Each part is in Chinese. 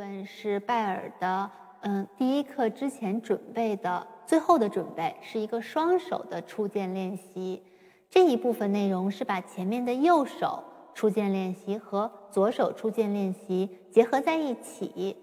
分是拜耳的，嗯，第一课之前准备的最后的准备，是一个双手的触键练习。这一部分内容是把前面的右手触键练习和左手触键练习结合在一起。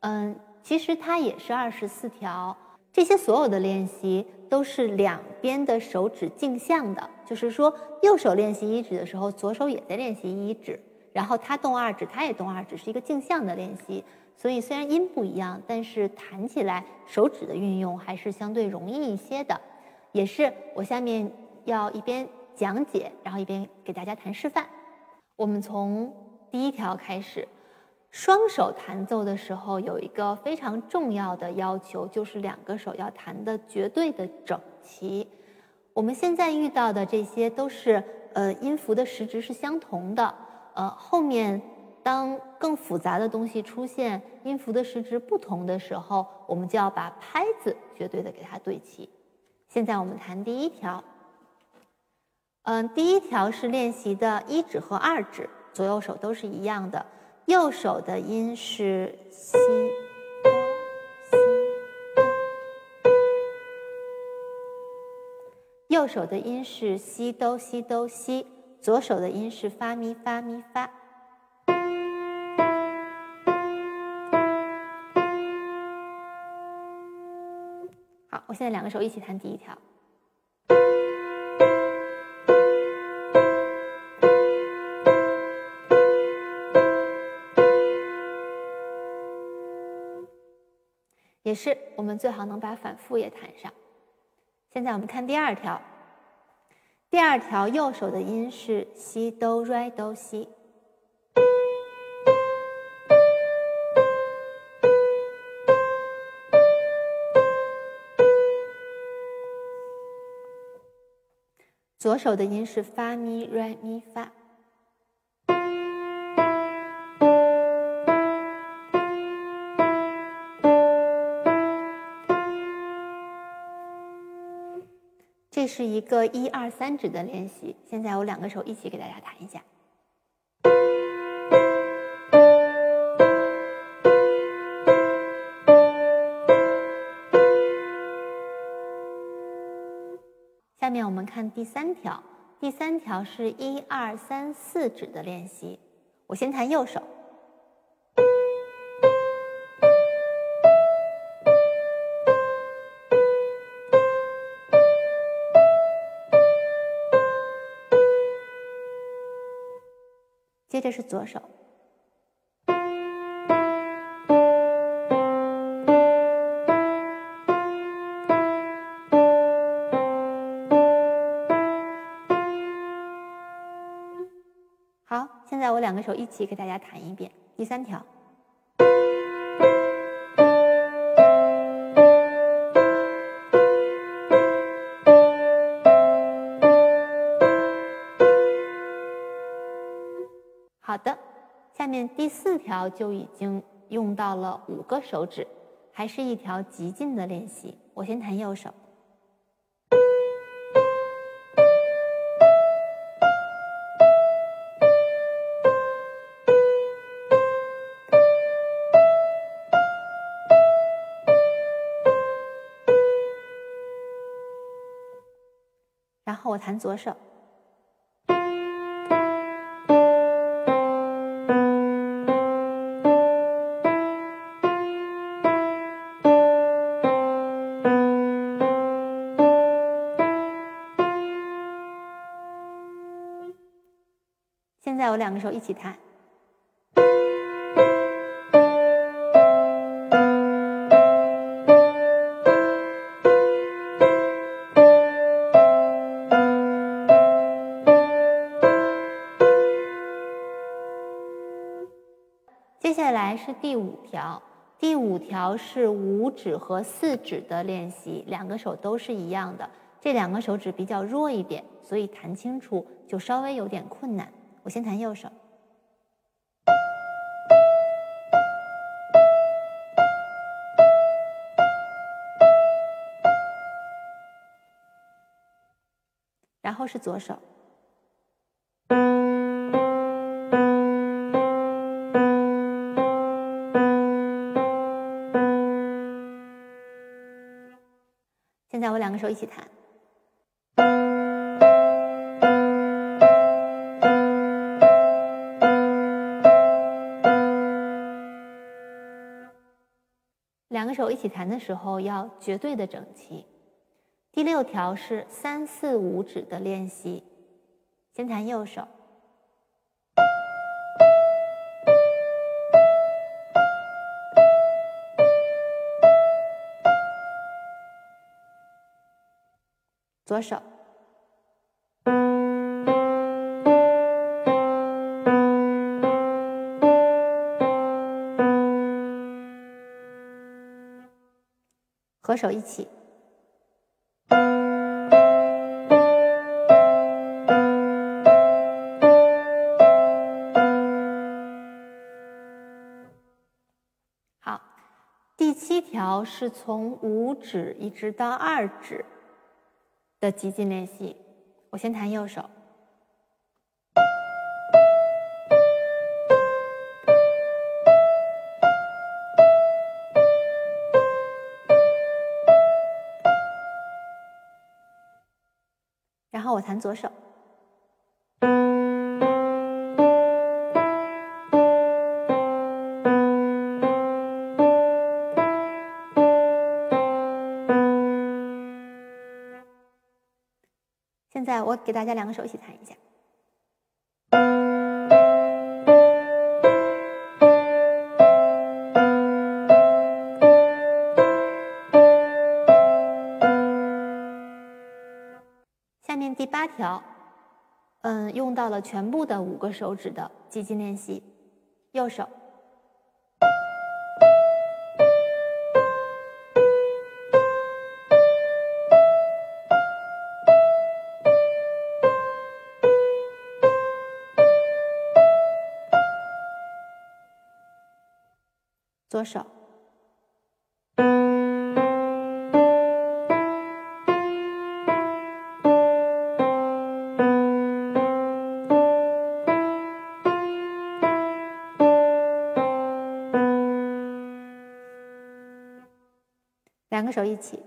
嗯，其实它也是二十四条。这些所有的练习都是两边的手指镜像的，就是说右手练习一指的时候，左手也在练习一指，然后他动二指，他也动二指，是一个镜像的练习。所以虽然音不一样，但是弹起来手指的运用还是相对容易一些的。也是我下面要一边讲解，然后一边给大家弹示范。我们从第一条开始。双手弹奏的时候，有一个非常重要的要求，就是两个手要弹的绝对的整齐。我们现在遇到的这些都是，呃，音符的时值是相同的。呃，后面当更复杂的东西出现，音符的时值不同的时候，我们就要把拍子绝对的给它对齐。现在我们弹第一条。嗯，第一条是练习的一指和二指，左右手都是一样的。右手的音是西，右手的音是西哆西哆西，左手的音是发咪发咪发。现在两个手一起弹第一条。也是，我们最好能把反复也弹上。现在我们看第二条，第二条右手的音是西哆来哆西，左手的音是发咪瑞咪发。这是一个一二三指的练习，现在我两个手一起给大家弹一下。看第三条，第三条是一二三四指的练习，我先弹右手。接着是左手，两个手一起给大家弹一遍第三条。好的，下面第四条就已经用到了五个手指，还是一条极近的练习。我先弹右手，我弹左手。现在我两个手一起弹。是第五条，第五条是五指和四指的练习，两个手都是一样的。这两个手指比较弱一点，所以弹清楚就稍微有点困难。我先弹右手，然后是左手。在我两个手一起弹。两个手一起弹的时候要绝对的整齐。第六条是三四五指的练习，先弹右手，左手。合手一起，好。第七条是从五指一直到二指的极进练习，我先弹右手。然后我弹左手，现在我给大家两个手一起弹一下。下面第八条，嗯，用到了全部的五个手指的肌筋练习。右手，左手。两个手一起，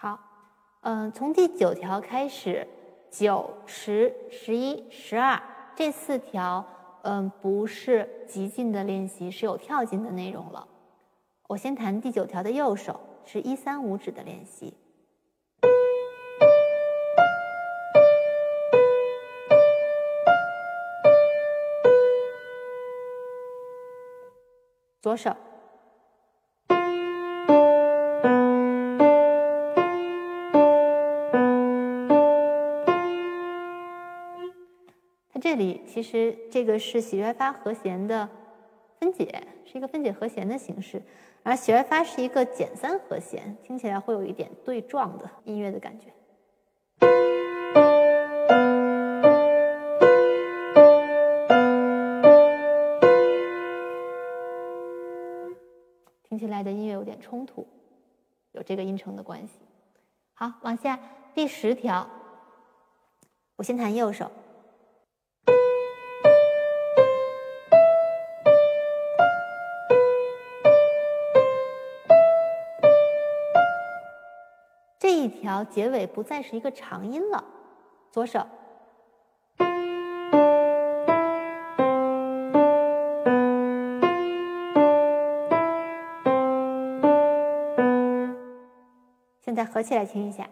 好，嗯，从第九条开始，九、十、十一、十二这四条，嗯，不是极进的练习，是有跳进的内容了。我先弹第九条的右手，是一三五指的练习。左手，这里其实这个是喜悦发和弦的分解，是一个分解和弦的形式。而喜悦发是一个减三和弦，听起来会有一点对撞的音乐的感觉。听起来的音乐有点冲突，有这个音程的关系。好，往下第十条，我先弹右手。一条结尾不再是一个长音了，左手。现在合起来听一下。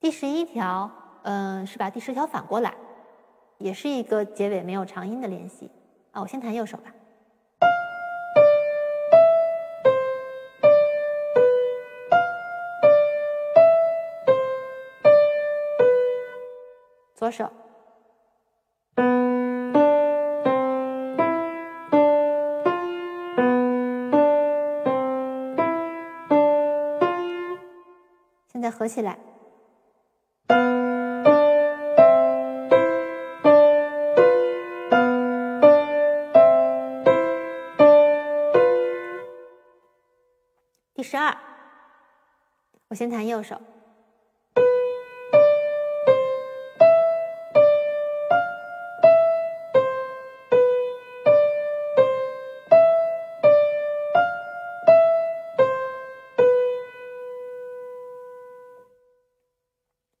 第十一条，嗯，是把第十条反过来。也是一个结尾没有长音的练习啊！我先弹右手吧，左手。现在合起来。第十二我先弹右手。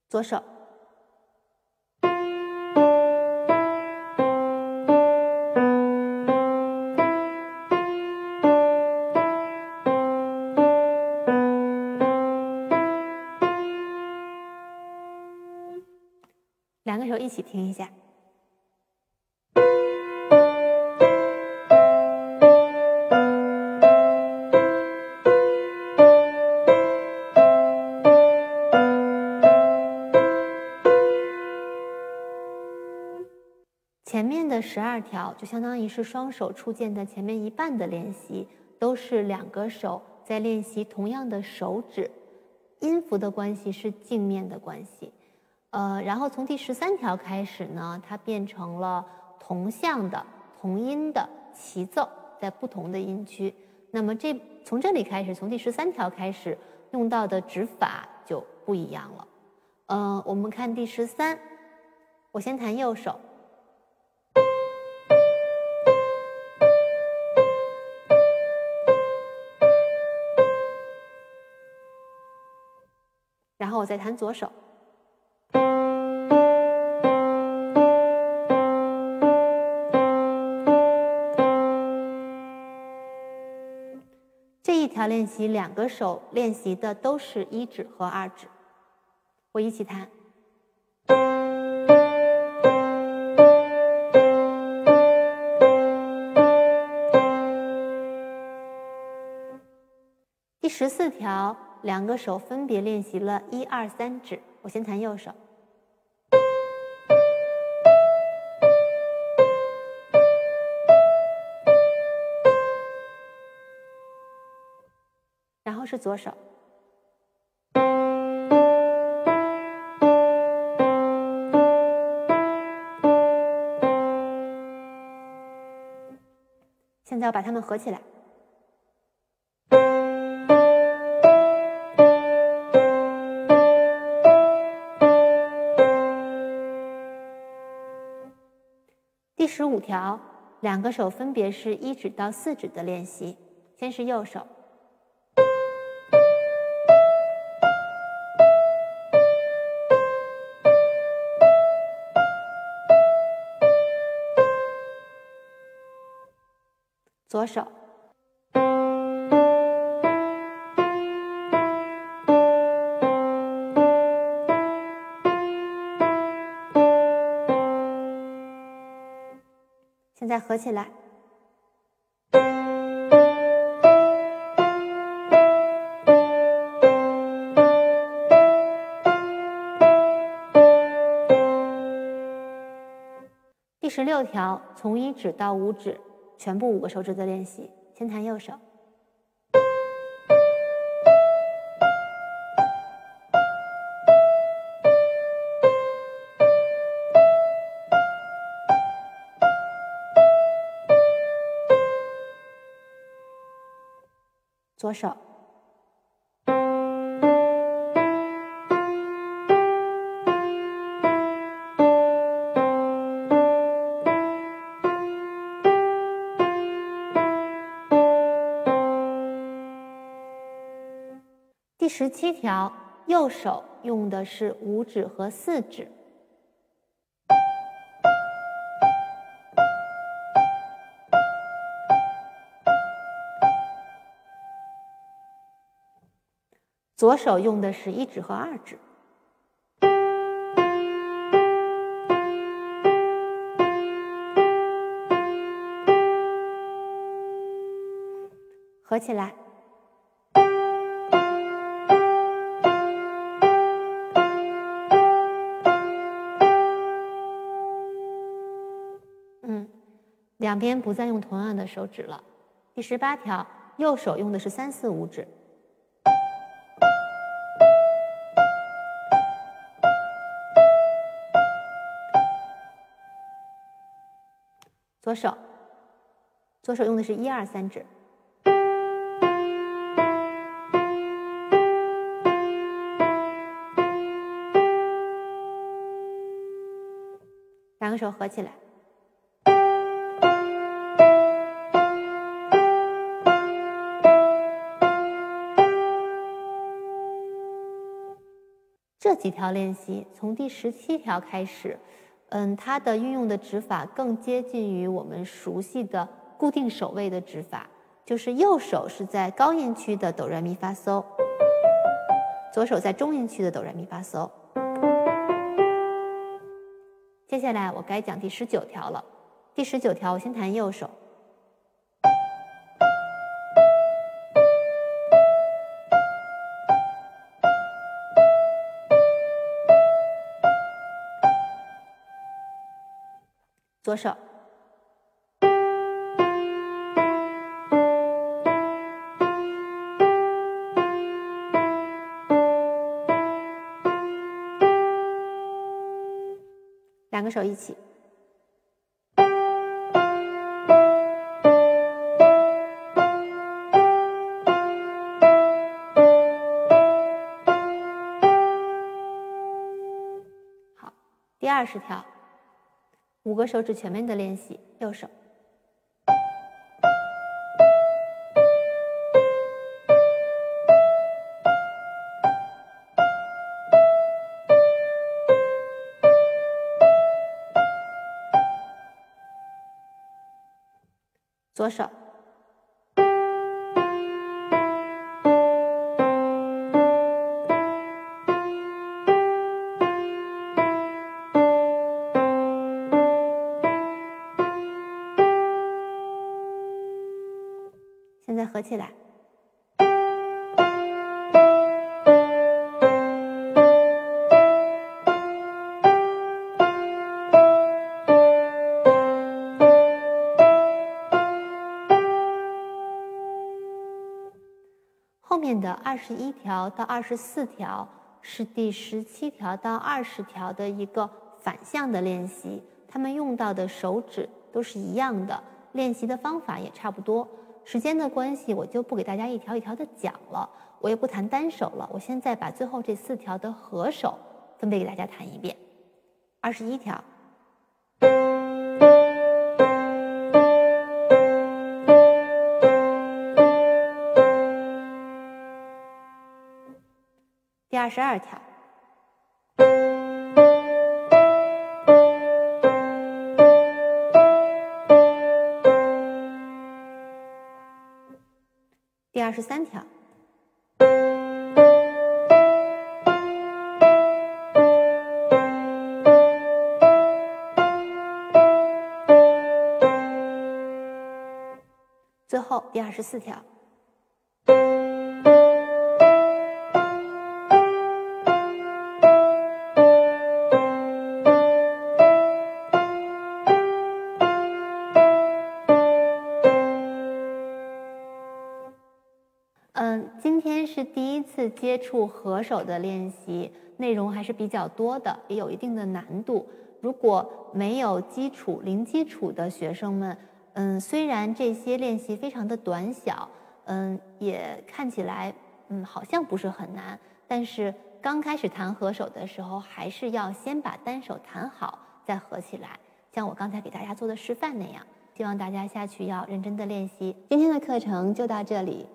左手，两个手一起听一下。前面的十二条就相当于是双手触键的前面一半的练习，都是两个手在练习同样的手指，音符的关系是镜面的关系。呃，然后从第十三条开始呢，它变成了同向的、同音的齐奏，在不同的音区。那么这从这里开始，从第十三条开始用到的指法就不一样了。呃，我们看第十三，我先弹右手。然后我再弹左手，练习两个手练习的都是一指和二指，我一起弹。第十四条。两个手分别练习了一二三指，我先弹右手，是左手。现在要把它们合起来。第十五条，两个手分别是一指到四指的练习。先是右手，左手。现在合起来。第十六条，从一指到五指，全部五个手指的练习。先弹右手。左手，十七条，右手用的是五指和四指。左手用的是一指和二指，合起来。两边不再用同样的手指了。第十八条右手用的是三四五指。左手左手用的是一二三指。两个手合起来。几条练习从第十七条开始，嗯，它的运用的指法更接近于我们熟悉的固定手位的指法，就是右手是在高音区的哆来咪发嗦，左手在中音区的哆来咪发嗦。接下来我该讲第十九条了，第十九条我先弹右手。左手，两个手一起。好，第二十条。五个手指全面的练习，右手，左手。后面的二十一条到二十四条是第十七条到二十条的一个反向的练习，他们用到的手指都是一样的，练习的方法也差不多。时间的关系，我就不给大家一条一条的讲了，我也不弹单手了。我现在把最后这四条的合手分别给大家弹一遍。二十一条，第二十二条。第二十三条，最后第二十四条。次接触合手的练习，内容还是比较多的，也有一定的难度。如果没有基础、零基础的学生们，嗯，虽然这些练习非常的短小，嗯，也看起来嗯好像不是很难，但是刚开始弹合手的时候，还是要先把单手弹好，再合起来，像我刚才给大家做的示范那样。希望大家下去要认真的练习。今天的课程就到这里。